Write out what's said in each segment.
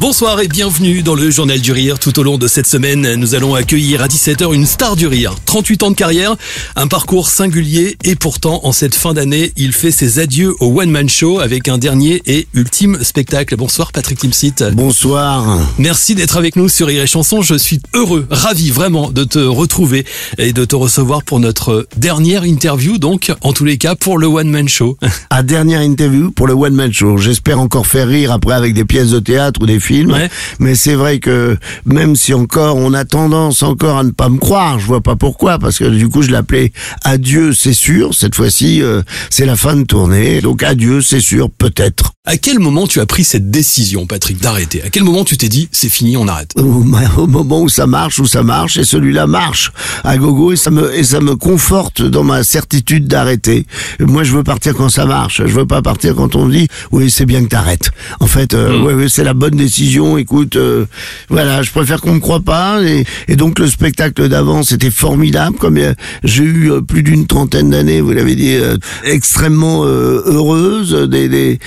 Bonsoir et bienvenue dans le Journal du Rire. Tout au long de cette semaine, nous allons accueillir à 17h une star du rire. 38 ans de carrière, un parcours singulier et pourtant en cette fin d'année, il fait ses adieux au One Man Show avec un dernier et ultime spectacle. Bonsoir Patrick Timsit. Bonsoir. Merci d'être avec nous sur Rire et Chanson. Je suis heureux, ravi vraiment de te retrouver et de te recevoir pour notre dernière interview, donc en tous les cas pour le One Man Show. À dernière interview pour le One Man Show. J'espère encore faire rire après avec des pièces de théâtre ou des Ouais. Mais c'est vrai que même si encore on a tendance encore à ne pas me croire, je vois pas pourquoi, parce que du coup je l'appelais adieu, c'est sûr. Cette fois-ci, euh, c'est la fin de tournée. Donc adieu, c'est sûr, peut-être. À quel moment tu as pris cette décision, Patrick, d'arrêter? À quel moment tu t'es dit c'est fini, on arrête? Au, moment où ça marche, où ça marche, et celui-là marche à gogo, et ça me et ça me conforte dans ma certitude d'arrêter. Moi, je veux partir quand ça marche. Je veux pas partir quand on me dit oui, c'est bien que t'arrêtes. En fait, euh, ouais, ouais, c'est la bonne décision. Écoute, euh, voilà, je préfère qu'on me croie pas. Et, et donc le spectacle d'avant, c'était formidable. Comme euh, j'ai eu euh, plus d'une trentaine d'années, vous l'avez dit, euh, extrêmement heureuse. Des, des...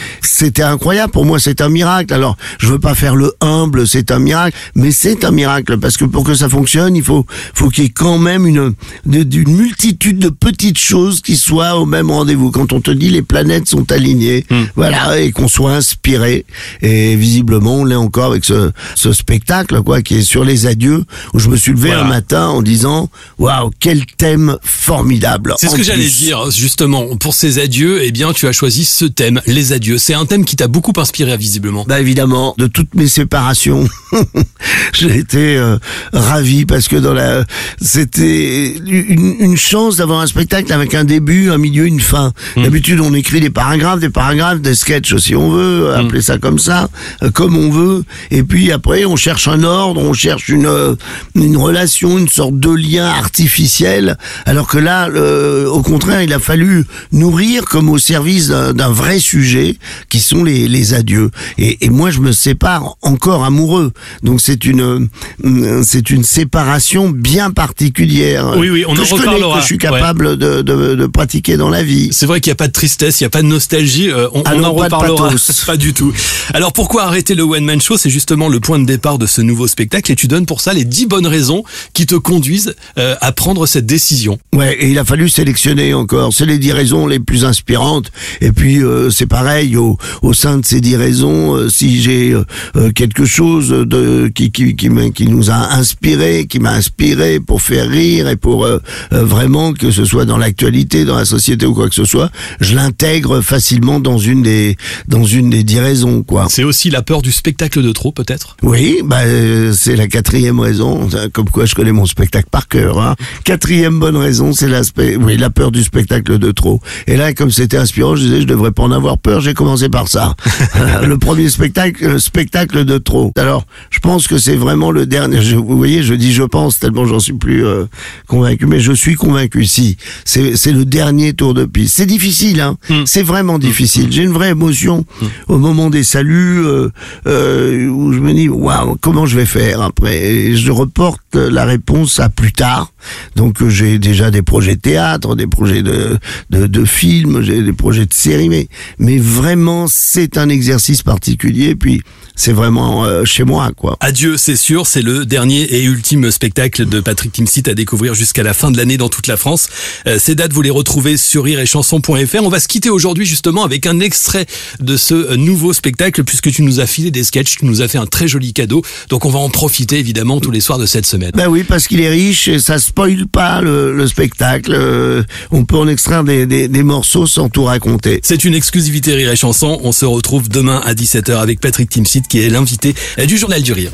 C'était incroyable. Pour moi, c'est un miracle. Alors, je veux pas faire le humble, c'est un miracle, mais c'est un miracle parce que pour que ça fonctionne, il faut, faut qu'il y ait quand même une, une multitude de petites choses qui soient au même rendez-vous. Quand on te dit les planètes sont alignées, voilà, et qu'on soit inspiré. Et visiblement, on l'est encore avec ce, ce spectacle, quoi, qui est sur les adieux, où je me suis levé Voilà. un matin en disant, waouh, quel thème formidable. C'est ce que j'allais dire, justement. Pour ces adieux, eh bien, tu as choisi ce thème, les adieux. C'est un thème qui t'a beaucoup inspiré, visiblement. Bah évidemment, de toutes mes séparations, j'ai été euh, ravi parce que dans la, c'était une, une chance d'avoir un spectacle avec un début, un milieu, une fin. D'habitude, on écrit des paragraphes, des paragraphes, des sketchs si on veut, appeler ça comme ça, euh, comme on veut. Et puis après, on cherche un ordre, on cherche une euh, une relation, une sorte de lien artificiel. Alors que là, au contraire, il a fallu nourrir comme au service d'un d'un vrai sujet, qui sont les, les adieux. Et, et moi, je me sépare encore amoureux. Donc c'est une euh, c'est une séparation bien particulière. Oui, oui, on que en je connais, reparlera. que je suis capable de, de, de pratiquer dans la vie. C'est vrai qu'il n'y a pas de tristesse, il n'y a pas de nostalgie, euh, on, Ah on en pas reparlera. pas du tout. Alors pourquoi arrêter le One Man Show? C'est justement le point de départ de ce nouveau spectacle et tu donnes pour ça les 10 bonnes raisons qui te conduisent euh, à prendre cette décision. Ouais, et il a fallu sélectionner encore. C'est les dix raisons les plus inspirantes. Et puis euh, c'est pareil au, au sein de ces dix raisons. euh, si j'ai euh, euh, quelque chose de qui qui qui, qui nous a inspiré, qui m'a inspiré pour faire rire et pour vraiment que ce soit dans l'actualité, dans la société ou quoi que ce soit, je l'intègre facilement dans une des dans une des dix raisons quoi. C'est aussi la peur du spectacle de trop, peut-être? Oui, bah, euh, c'est la quatrième raison, comme quoi je connais mon spectacle par cœur. Hein. Quatrième bonne raison, c'est l'aspect, oui, la peur du spectacle de trop. Et là, comme c'était inspirant, je disais, je devrais pas en avoir peur, j'ai commencé par ça. le premier spectacle, le spectacle de trop. Alors, je pense que c'est vraiment le dernier. Je- vous voyez, je dis je pense tellement j'en suis plus euh, convaincu, mais je suis convaincu. Si, c'est c'est le dernier tour de piste. C'est difficile, hein. C'est vraiment difficile. J'ai une vraie émotion au moment des saluts euh, euh, où je me dis waouh comment je vais faire après? Et je reporte la réponse à plus tard. Donc euh, j'ai déjà des projets de théâtre, des projets de de, de films, j'ai des projets de séries, mais mais vraiment c'est un exercice particulier. Puis c'est vraiment euh, chez moi quoi. Adieu, c'est sûr, c'est le dernier et ultime spectacle de Patrick Timsit à découvrir jusqu'à la fin de l'année dans toute la France. Euh, ces dates, vous les retrouvez sur rireetchanson.fr. On va se quitter aujourd'hui justement avec un extrait de ce euh, nouveau spectacle puisque tu nous as filé des sketchs, tu nous as fait un très joli cadeau. Donc on va en profiter évidemment tous les soirs de cette semaine. Ben oui, parce qu'il est riche et ça spoile pas le, le spectacle. Euh, on peut en extraire des, morceaux sans tout raconter. C'est une exclusivité Rire et Chanson. On se retrouve demain à 17h avec Patrick Timsit qui est l'invité du Journal du Rire.